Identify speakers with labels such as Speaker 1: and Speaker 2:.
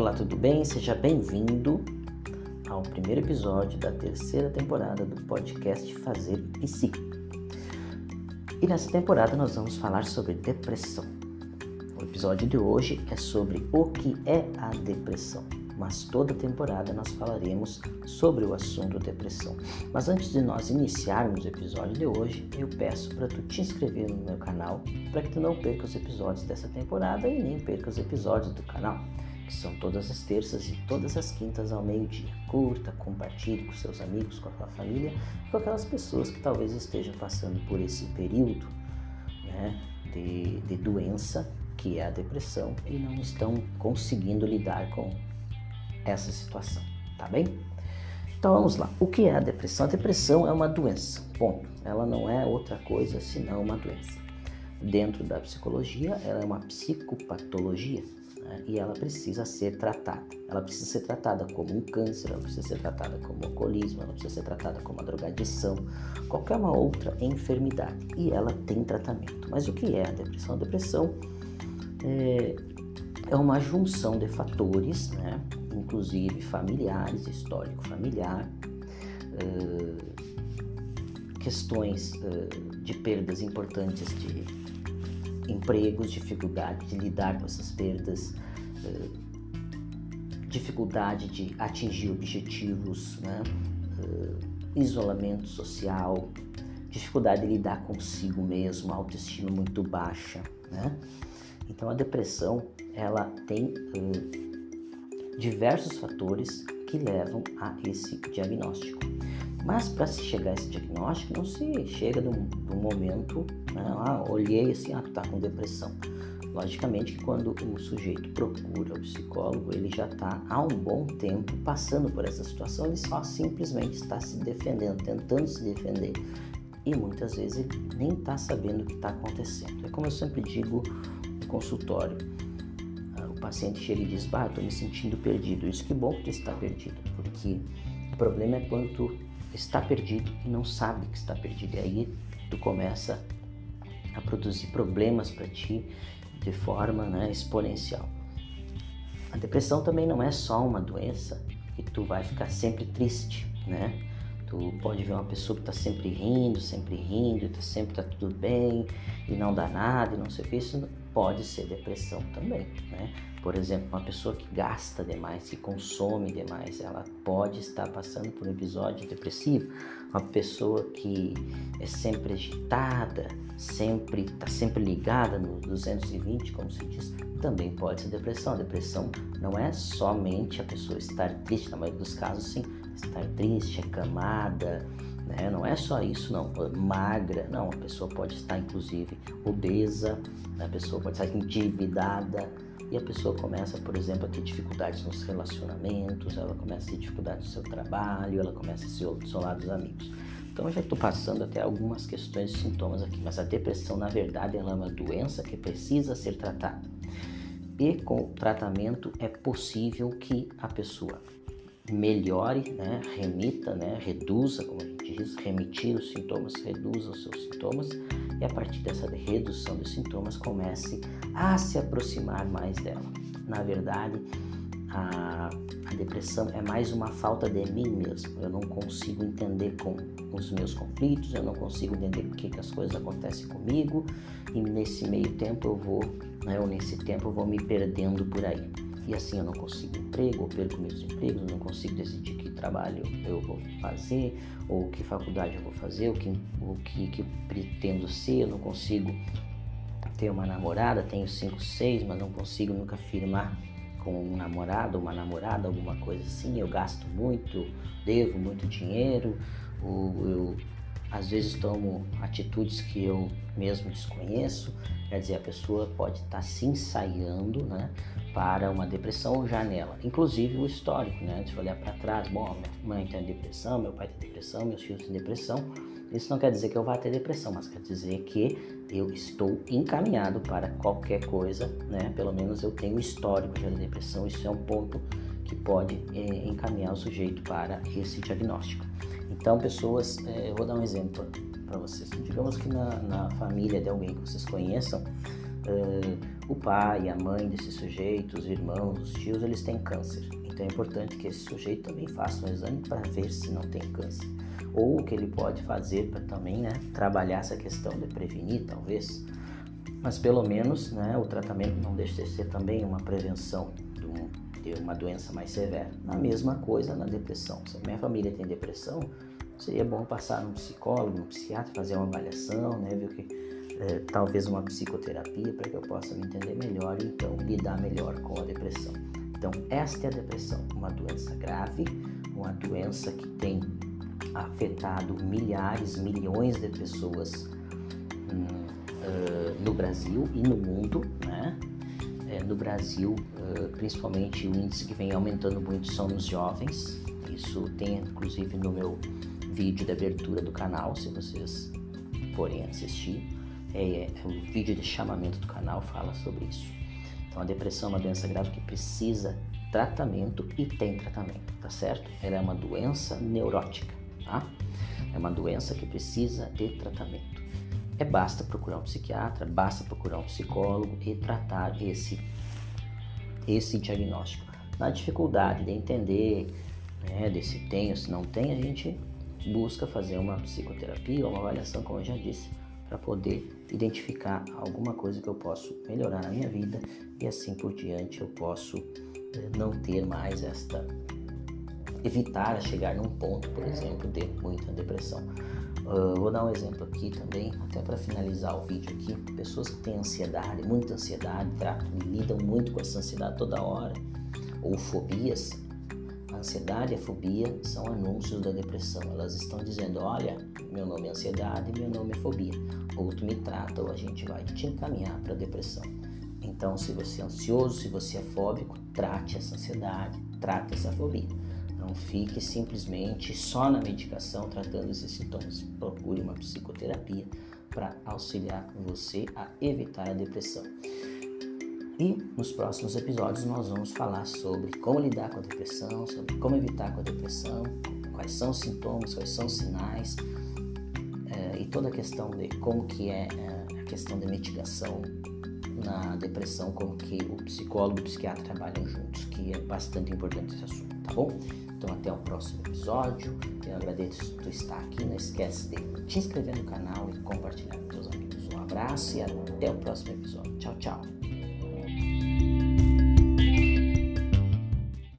Speaker 1: Olá, tudo bem? Seja bem-vindo ao primeiro episódio da terceira temporada do podcast Fazer Psi. E nessa temporada nós vamos falar sobre depressão. O episódio de hoje é sobre o que é a depressão mas toda temporada nós falaremos sobre o assunto depressão. Mas antes de nós iniciarmos o episódio de hoje, eu peço para tu te inscrever no meu canal para que tu não perca os episódios dessa temporada e nem perca os episódios do canal, que são todas as terças e todas as quintas ao meio-dia. Curta, compartilhe com seus amigos, com a sua família, com aquelas pessoas que talvez estejam passando por esse período né, de, de doença que é a depressão e não estão conseguindo lidar com essa situação, tá bem? Então vamos lá. O que é a depressão? A depressão é uma doença, ponto. Ela não é outra coisa senão uma doença. Dentro da psicologia, ela é uma psicopatologia né? e ela precisa ser tratada. Ela precisa ser tratada como um câncer, ela precisa ser tratada como alcoolismo, ela precisa ser tratada como uma drogadição, qualquer uma outra enfermidade. E ela tem tratamento. Mas o que é a depressão? A depressão é, é uma junção de fatores, né? inclusive familiares, histórico familiar, uh, questões uh, de perdas importantes de empregos, dificuldade de lidar com essas perdas, uh, dificuldade de atingir objetivos, né? isolamento social, dificuldade de lidar consigo mesmo, autoestima muito baixa, né? Então a depressão ela tem diversos fatores que levam a esse diagnóstico. Mas para se chegar a esse diagnóstico, não se chega um, momento, né, ah, olhei assim, ah, tu tá com depressão. Logicamente que quando o sujeito procura o psicólogo, ele já está há um bom tempo passando por essa situação, ele só simplesmente está se defendendo, tentando se defender. E muitas vezes ele nem está sabendo o que está acontecendo. É como eu sempre digo no consultório, paciente chega e diz, bah, tô me sentindo perdido. Isso que bom que tu está perdido, porque o problema é quando tu está perdido e não sabe que está perdido. E aí tu começa a produzir problemas para ti de forma né, exponencial. A depressão também não é só uma doença que tu vai ficar sempre triste, né? Tu pode ver uma pessoa que está sempre rindo, sempre rindo, tá sempre tá tudo bem e não dá nada e não sei o que. Isso pode ser depressão também, né? Por exemplo, uma pessoa que gasta demais, que consome demais, ela pode estar passando por um episódio depressivo. Uma pessoa que é sempre agitada, sempre está sempre ligada no 220, como se diz, também pode ser depressão. A depressão não é somente a pessoa estar triste, na maioria dos casos, sim, estar triste, acamada, né? Não é só isso, não. Magra, não. A pessoa pode estar, inclusive, obesa, a pessoa pode estar endividada e a pessoa começa, por exemplo, a ter dificuldades nos relacionamentos, ela começa a ter dificuldades no seu trabalho, ela começa a se isolar dos amigos. Então eu já estou passando até algumas questões e sintomas aqui, mas a depressão, na verdade, ela é uma doença que precisa ser tratada. E com o tratamento é possível que a pessoa melhore, né, remita, né, reduza, como remitir os sintomas, reduza os seus sintomas e a partir dessa redução dos sintomas comece a se aproximar mais dela. Na verdade, a, a, depressão é mais uma falta de mim mesmo. Eu não consigo entender com os meus conflitos, eu não consigo entender por que, que as coisas acontecem comigo e nesse meio tempo eu vou, né, ou nesse tempo eu vou me perdendo por aí e assim eu não consigo emprego, ou perco meus empregos, não consigo decidir que trabalho eu vou fazer, ou que faculdade eu vou fazer, o que, o que, que pretendo ser, eu não consigo ter uma namorada, tenho cinco, seis, mas não consigo nunca firmar com um namorado, uma namorada, alguma coisa assim, eu gasto muito, devo muito dinheiro, ou eu às vezes tomo atitudes que eu mesmo desconheço, quer dizer, a pessoa pode estar se ensaiando né, para uma depressão ou janela. Inclusive o histórico, né? De olhar para trás, bom, minha mãe tem depressão, meu pai tem depressão, meus filhos têm depressão. Isso não quer dizer que eu vá ter depressão, mas quer dizer que eu estou encaminhado para qualquer coisa, né? Pelo menos eu tenho histórico de depressão. Isso é um ponto que pode é, encaminhar o sujeito para esse diagnóstico. Então, pessoas, é, eu vou dar um exemplo para vocês. Digamos que na, na família de alguém que vocês conheçam, uh, o pai, a mãe desse sujeito, os irmãos, os tios, eles têm câncer. Então é importante que esse sujeito também faça um exame para ver se não tem câncer. Ou o que ele pode fazer para também né, trabalhar essa questão de prevenir, talvez. Mas pelo menos né, o tratamento não deixa de ser também uma prevenção de uma doença mais severa. A mesma coisa na depressão. Se a minha família tem depressão, seria bom passar num psicólogo, num psiquiatra, fazer uma avaliação, né, ver que é, talvez uma psicoterapia para que eu possa me entender melhor e então lidar melhor com a depressão. Então, esta é a depressão, uma doença grave, uma doença que tem afetado milhares, milhões de pessoas hum, uh, no Brasil e no mundo, né? É, no Brasil, uh, principalmente o índice que vem aumentando muito são nos jovens. Isso tem inclusive no meu vídeo de abertura do canal, se vocês forem assistir. É, é, o vídeo de chamamento do canal fala sobre isso. Então a depressão é uma doença grave que precisa tratamento e tem tratamento, tá certo? Ela é uma doença neurótica, tá? É uma doença que precisa de tratamento. É basta procurar um psiquiatra, basta procurar um psicólogo e tratar esse esse diagnóstico. Na dificuldade de entender, né, se tem ou se não tem, a gente busca fazer uma psicoterapia ou uma avaliação, como eu já disse, para poder identificar alguma coisa que eu posso melhorar na minha vida e assim por diante eu posso eh, não ter mais esta evitar chegar num ponto, por exemplo, de muita depressão. Uh, vou dar um exemplo aqui também, até para finalizar o vídeo aqui. Pessoas que têm ansiedade, muita ansiedade, tratam, lidam muito com essa ansiedade toda hora, ou fobias, ansiedade e a fobia são anúncios da depressão. Elas estão dizendo: olha, meu nome é ansiedade, meu nome é fobia. Ou tu me trata, ou a gente vai te encaminhar para a depressão. Então, se você é ansioso, se você é fóbico, trate essa ansiedade, trate essa fobia. Não fique simplesmente só na medicação tratando esses sintomas. Procure uma psicoterapia para auxiliar você a evitar a depressão. E nos próximos episódios nós vamos falar sobre como lidar com a depressão, sobre como evitar com a depressão, quais são os sintomas, quais são os sinais é, e toda a questão de como que é, é a questão de mitigação na depressão, como que o psicólogo e o psiquiatra trabalham juntos, que é bastante importante esse assunto, tá bom? Então até o próximo episódio. Eu agradeço por estar aqui. Não esquece de te inscrever no canal e compartilhar com seus amigos. Um abraço e até o próximo episódio. Tchau, tchau.